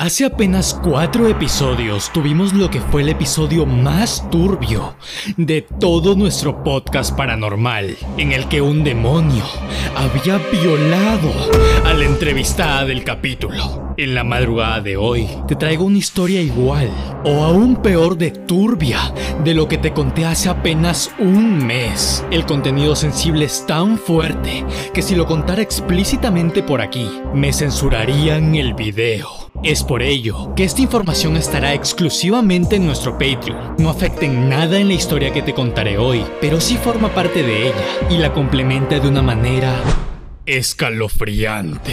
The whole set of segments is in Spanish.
Hace apenas cuatro episodios tuvimos lo que fue el episodio más turbio de todo nuestro podcast paranormal, en el que un demonio había violado a la entrevistada del capítulo. En la madrugada de hoy te traigo una historia igual, o aún peor de turbia, de lo que te conté hace apenas un mes. El contenido sensible es tan fuerte que si lo contara explícitamente por aquí, me censurarían el video. Es por ello que esta información estará exclusivamente en nuestro Patreon. No afecta en nada en la historia que te contaré hoy, pero sí forma parte de ella y la complementa de una manera escalofriante.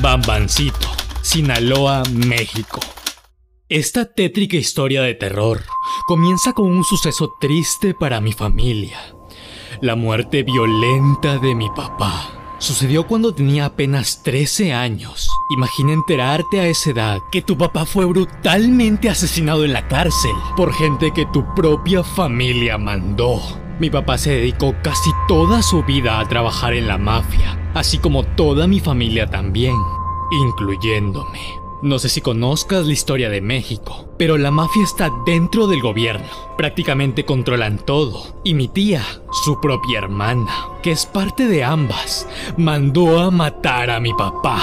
Bambancito, Sinaloa, México. Esta tétrica historia de terror comienza con un suceso triste para mi familia. La muerte violenta de mi papá. Sucedió cuando tenía apenas 13 años. Imagina enterarte a esa edad que tu papá fue brutalmente asesinado en la cárcel por gente que tu propia familia mandó. Mi papá se dedicó casi toda su vida a trabajar en la mafia, así como toda mi familia también, incluyéndome. No sé si conozcas la historia de México, pero la mafia está dentro del gobierno. Prácticamente controlan todo. Y mi tía, su propia hermana, que es parte de ambas, mandó a matar a mi papá.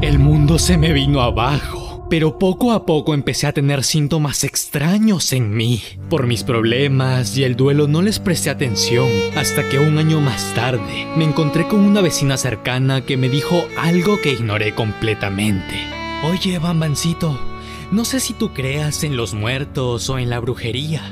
El mundo se me vino abajo. Pero poco a poco empecé a tener síntomas extraños en mí. Por mis problemas y el duelo no les presté atención hasta que un año más tarde me encontré con una vecina cercana que me dijo algo que ignoré completamente. Oye, Bambancito, no sé si tú creas en los muertos o en la brujería,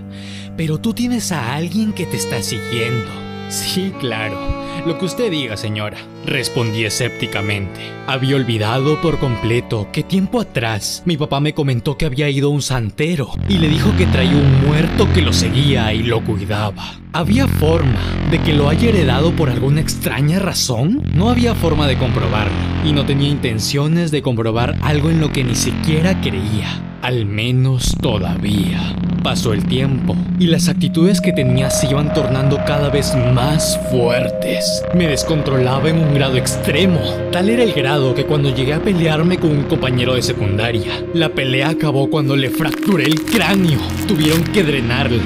pero tú tienes a alguien que te está siguiendo. Sí, claro, lo que usted diga, señora, respondí escépticamente. Había olvidado por completo que tiempo atrás mi papá me comentó que había ido un santero y le dijo que traía un muerto que lo seguía y lo cuidaba. ¿Había forma de que lo haya heredado por alguna extraña razón? No había forma de comprobarlo, y no tenía intenciones de comprobar algo en lo que ni siquiera creía. Al menos todavía. Pasó el tiempo y las actitudes que tenía se iban tornando cada vez más fuertes. Me descontrolaba en un grado extremo. Tal era el grado que cuando llegué a pelearme con un compañero de secundaria, la pelea acabó cuando le fracturé el cráneo. Tuvieron que drenarlo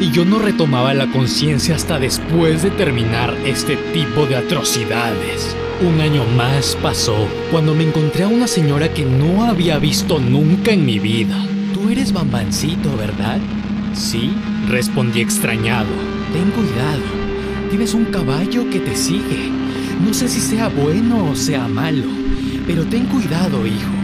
y yo no retomaba la conciencia hasta después de terminar este tipo de atrocidades. Un año más pasó cuando me encontré a una señora que no había visto nunca en mi vida. Tú eres Bambancito, ¿verdad? Sí, respondí extrañado. Ten cuidado. Tienes un caballo que te sigue. No sé si sea bueno o sea malo, pero ten cuidado, hijo.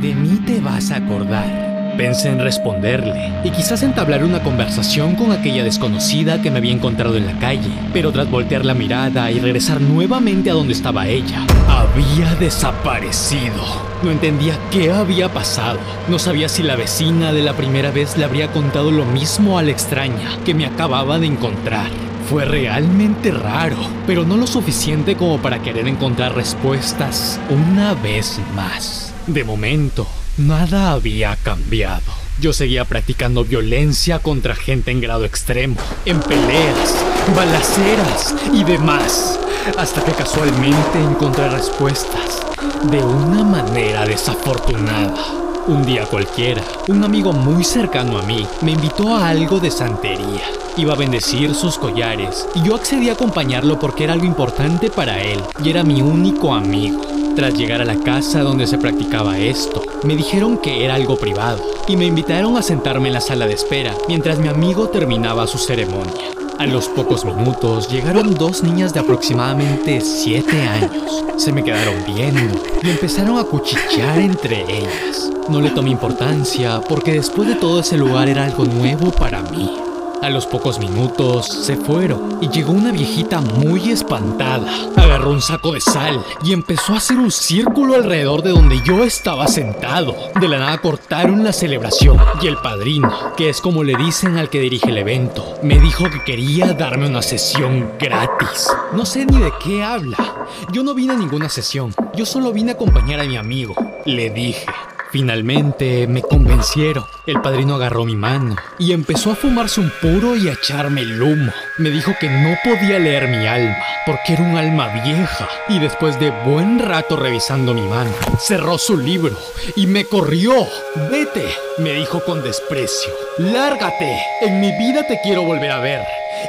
De mí te vas a acordar. Pensé en responderle y quizás entablar una conversación con aquella desconocida que me había encontrado en la calle, pero tras voltear la mirada y regresar nuevamente a donde estaba ella, había desaparecido. No entendía qué había pasado. No sabía si la vecina de la primera vez le habría contado lo mismo a la extraña que me acababa de encontrar. Fue realmente raro, pero no lo suficiente como para querer encontrar respuestas una vez más. De momento, Nada había cambiado. Yo seguía practicando violencia contra gente en grado extremo, en peleas, balaceras y demás, hasta que casualmente encontré respuestas de una manera desafortunada. Un día cualquiera, un amigo muy cercano a mí me invitó a algo de santería. Iba a bendecir sus collares y yo accedí a acompañarlo porque era algo importante para él y era mi único amigo. Tras llegar a la casa donde se practicaba esto, me dijeron que era algo privado y me invitaron a sentarme en la sala de espera mientras mi amigo terminaba su ceremonia. A los pocos minutos llegaron dos niñas de aproximadamente 7 años. Se me quedaron viendo y empezaron a cuchichear entre ellas. No le tomé importancia porque después de todo ese lugar era algo nuevo para mí. A los pocos minutos se fueron y llegó una viejita muy espantada. Agarró un saco de sal y empezó a hacer un círculo alrededor de donde yo estaba sentado. De la nada cortaron la celebración y el padrino, que es como le dicen al que dirige el evento, me dijo que quería darme una sesión gratis. No sé ni de qué habla. Yo no vine a ninguna sesión, yo solo vine a acompañar a mi amigo. Le dije. Finalmente me convencieron. El padrino agarró mi mano y empezó a fumarse un puro y a echarme el humo. Me dijo que no podía leer mi alma, porque era un alma vieja. Y después de buen rato revisando mi mano, cerró su libro y me corrió. Vete, me dijo con desprecio. Lárgate. En mi vida te quiero volver a ver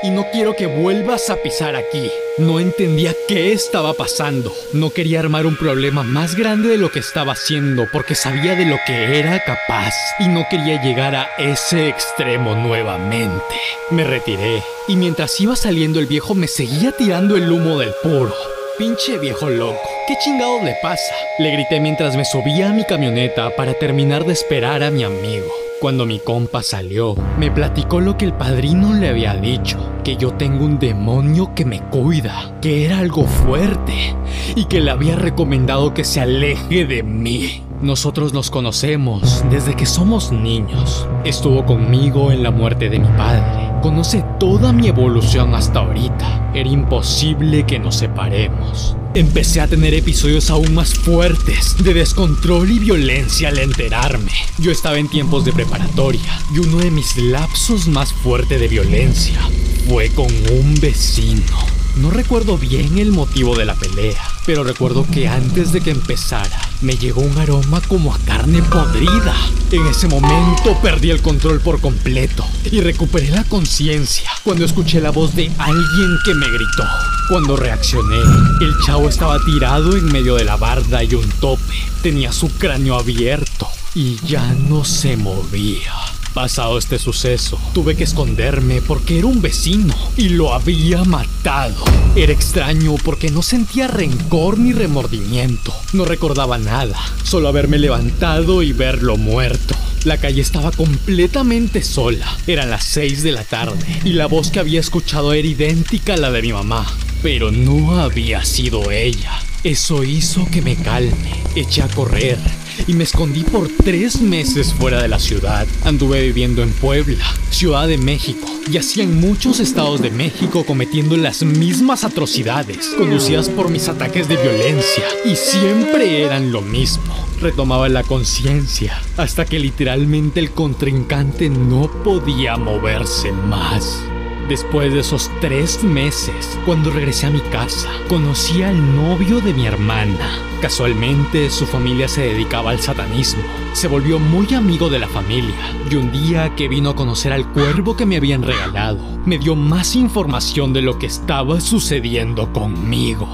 y no quiero que vuelvas a pisar aquí. No entendía qué estaba pasando. No quería armar un problema más grande de lo que estaba haciendo porque sabía de lo que era capaz y no quería llegar a ese extremo nuevamente. Me retiré y mientras iba saliendo el viejo me seguía tirando el humo del puro. Pinche viejo loco, ¿qué chingado le pasa? Le grité mientras me subía a mi camioneta para terminar de esperar a mi amigo. Cuando mi compa salió, me platicó lo que el padrino le había dicho, que yo tengo un demonio que me cuida, que era algo fuerte y que le había recomendado que se aleje de mí. Nosotros nos conocemos desde que somos niños. Estuvo conmigo en la muerte de mi padre. Conoce toda mi evolución hasta ahorita. Era imposible que nos separemos. Empecé a tener episodios aún más fuertes de descontrol y violencia al enterarme. Yo estaba en tiempos de preparatoria y uno de mis lapsos más fuertes de violencia fue con un vecino. No recuerdo bien el motivo de la pelea, pero recuerdo que antes de que empezara, me llegó un aroma como a carne podrida. En ese momento perdí el control por completo y recuperé la conciencia cuando escuché la voz de alguien que me gritó. Cuando reaccioné, el chavo estaba tirado en medio de la barda y un tope. Tenía su cráneo abierto y ya no se movía. Pasado este suceso, tuve que esconderme porque era un vecino y lo había matado. Era extraño porque no sentía rencor ni remordimiento. No recordaba nada, solo haberme levantado y verlo muerto. La calle estaba completamente sola. Eran las 6 de la tarde y la voz que había escuchado era idéntica a la de mi mamá. Pero no había sido ella. Eso hizo que me calme. Eché a correr y me escondí por tres meses fuera de la ciudad. Anduve viviendo en Puebla, Ciudad de México, y así en muchos estados de México cometiendo las mismas atrocidades, conducidas por mis ataques de violencia, y siempre eran lo mismo. Retomaba la conciencia hasta que literalmente el contrincante no podía moverse más. Después de esos tres meses, cuando regresé a mi casa, conocí al novio de mi hermana. Casualmente, su familia se dedicaba al satanismo. Se volvió muy amigo de la familia y un día que vino a conocer al cuervo que me habían regalado, me dio más información de lo que estaba sucediendo conmigo.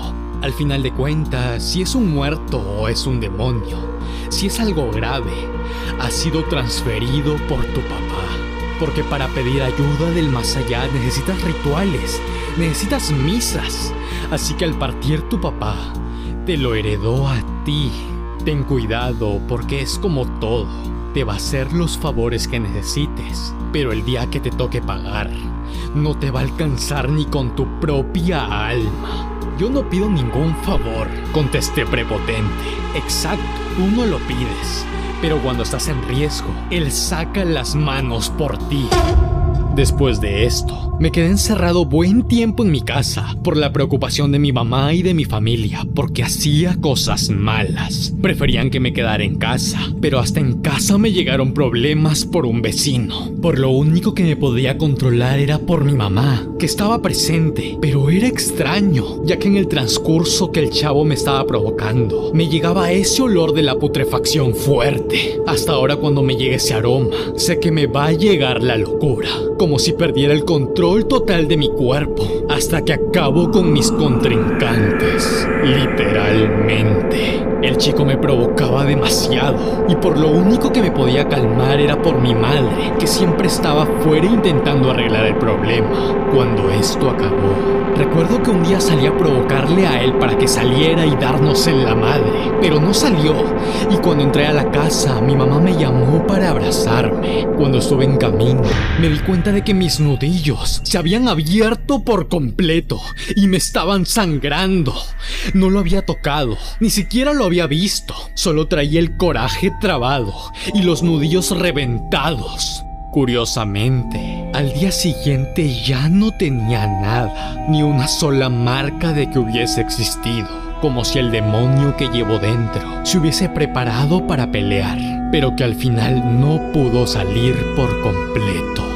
Al final de cuentas, si es un muerto o es un demonio, si es algo grave, ha sido transferido por tu papá. Porque para pedir ayuda del más allá necesitas rituales, necesitas misas. Así que al partir tu papá, te lo heredó a ti. Ten cuidado porque es como todo. Te va a hacer los favores que necesites, pero el día que te toque pagar, no te va a alcanzar ni con tu propia alma. Yo no pido ningún favor, contesté prepotente. Exacto, tú no lo pides. Pero cuando estás en riesgo, Él saca las manos por ti. Después de esto, me quedé encerrado buen tiempo en mi casa por la preocupación de mi mamá y de mi familia porque hacía cosas malas. Preferían que me quedara en casa, pero hasta en casa me llegaron problemas por un vecino. Por lo único que me podía controlar era por mi mamá, que estaba presente, pero era extraño, ya que en el transcurso que el chavo me estaba provocando, me llegaba ese olor de la putrefacción fuerte. Hasta ahora cuando me llegue ese aroma, sé que me va a llegar la locura si perdiera el control total de mi cuerpo, hasta que acabo con mis contrincantes. Literalmente. El chico me provocaba demasiado y por lo único que me podía calmar era por mi madre, que siempre estaba fuera intentando arreglar el problema. Cuando esto acabó, recuerdo que un día salí a provocarle a él para que saliera y darnos en la madre, pero no salió. Y cuando entré a la casa, mi mamá me llamó para abrazarme. Cuando estuve en camino, me di cuenta de que mis nudillos se habían abierto por completo y me estaban sangrando. No lo había tocado, ni siquiera lo había visto, solo traía el coraje trabado y los nudillos reventados. Curiosamente, al día siguiente ya no tenía nada, ni una sola marca de que hubiese existido, como si el demonio que llevo dentro se hubiese preparado para pelear, pero que al final no pudo salir por completo.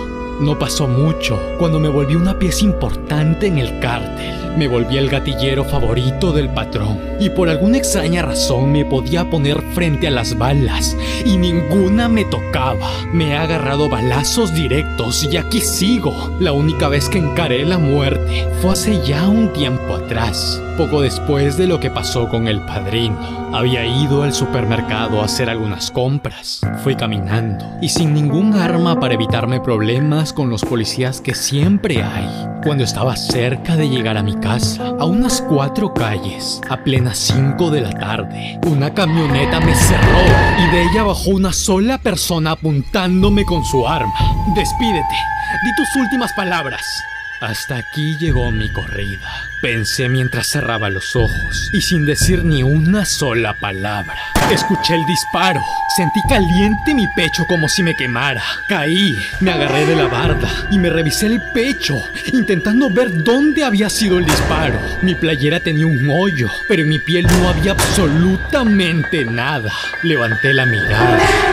No pasó mucho cuando me volví una pieza importante en el cártel. Me volví el gatillero favorito del patrón y por alguna extraña razón me podía poner frente a las balas y ninguna me tocaba. Me he agarrado balazos directos y aquí sigo. La única vez que encaré la muerte fue hace ya un tiempo atrás, poco después de lo que pasó con el padrino. Había ido al supermercado a hacer algunas compras. Fui caminando y sin ningún arma para evitarme problemas con los policías que siempre hay. Cuando estaba cerca de llegar a mi casa, a unas cuatro calles, a plenas cinco de la tarde, una camioneta me cerró y de ella bajó una sola persona apuntándome con su arma. Despídete, di tus últimas palabras. Hasta aquí llegó mi corrida. Pensé mientras cerraba los ojos y sin decir ni una sola palabra. Escuché el disparo. Sentí caliente mi pecho como si me quemara. Caí, me agarré de la barda y me revisé el pecho, intentando ver dónde había sido el disparo. Mi playera tenía un hoyo, pero en mi piel no había absolutamente nada. Levanté la mirada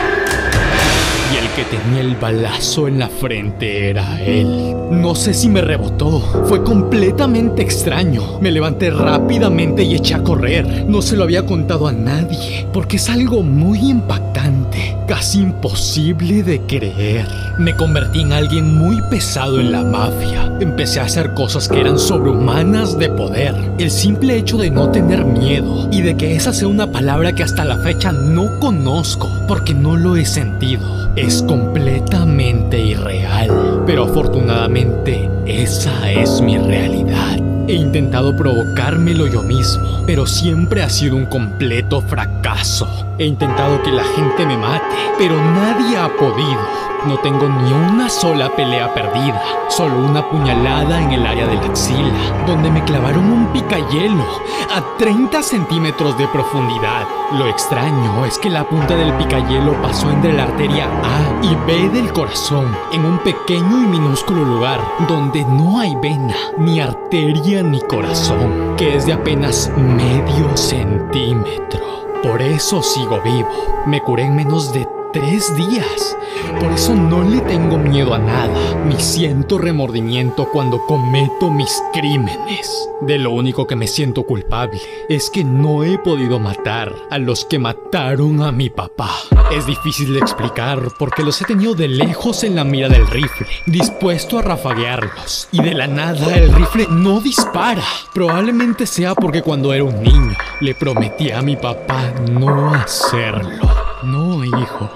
y el que tenía el balazo en la frente era él. No sé si me rebotó, fue completamente extraño. Me levanté rápidamente y eché a correr. No se lo había contado a nadie, porque es algo muy impactante, casi imposible de creer. Me convertí en alguien muy pesado en la mafia. Empecé a hacer cosas que eran sobrehumanas de poder. El simple hecho de no tener miedo y de que esa sea una palabra que hasta la fecha no conozco, porque no lo he sentido es completamente irreal, pero afortunadamente esa es mi realidad. He intentado provocármelo yo mismo, pero siempre ha sido un completo fracaso. He intentado que la gente me mate, pero nadie ha podido. No tengo ni una sola pelea perdida, solo una puñalada en el área de la axila, donde me clavaron un picayelo a 30 centímetros de profundidad. Lo extraño es que la punta del picayelo pasó entre la arteria A y B del corazón, en un pequeño y minúsculo lugar donde no hay vena, ni arteria ni corazón, que es de apenas medio centímetro. Por eso sigo vivo. Me curé en menos de tres días. Por eso no le tengo miedo a nada, ni siento remordimiento cuando cometo mis crímenes. De lo único que me siento culpable es que no he podido matar a los que mataron a mi papá. Es difícil de explicar porque los he tenido de lejos en la mira del rifle, dispuesto a rafaguearlos. Y de la nada el rifle no dispara. Probablemente sea porque cuando era un niño le prometí a mi papá no hacerlo. No, hijo,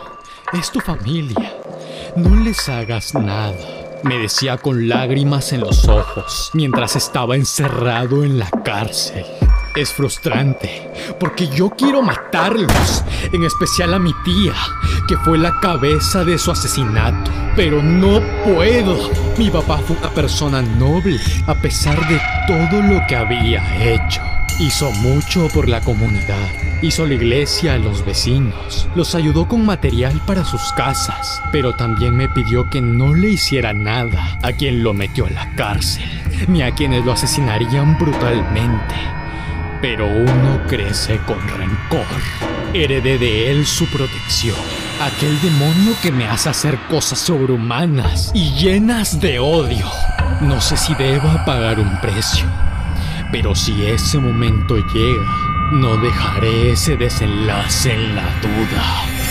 es tu familia. No les hagas nada. Me decía con lágrimas en los ojos mientras estaba encerrado en la cárcel. Es frustrante, porque yo quiero matarlos, en especial a mi tía, que fue la cabeza de su asesinato. Pero no puedo. Mi papá fue una persona noble, a pesar de todo lo que había hecho. Hizo mucho por la comunidad. Hizo la iglesia a los vecinos. Los ayudó con material para sus casas. Pero también me pidió que no le hiciera nada a quien lo metió a la cárcel. Ni a quienes lo asesinarían brutalmente. Pero uno crece con rencor. Heredé de él su protección. Aquel demonio que me hace hacer cosas sobrehumanas y llenas de odio. No sé si deba pagar un precio. Pero si ese momento llega, no dejaré ese desenlace en la duda.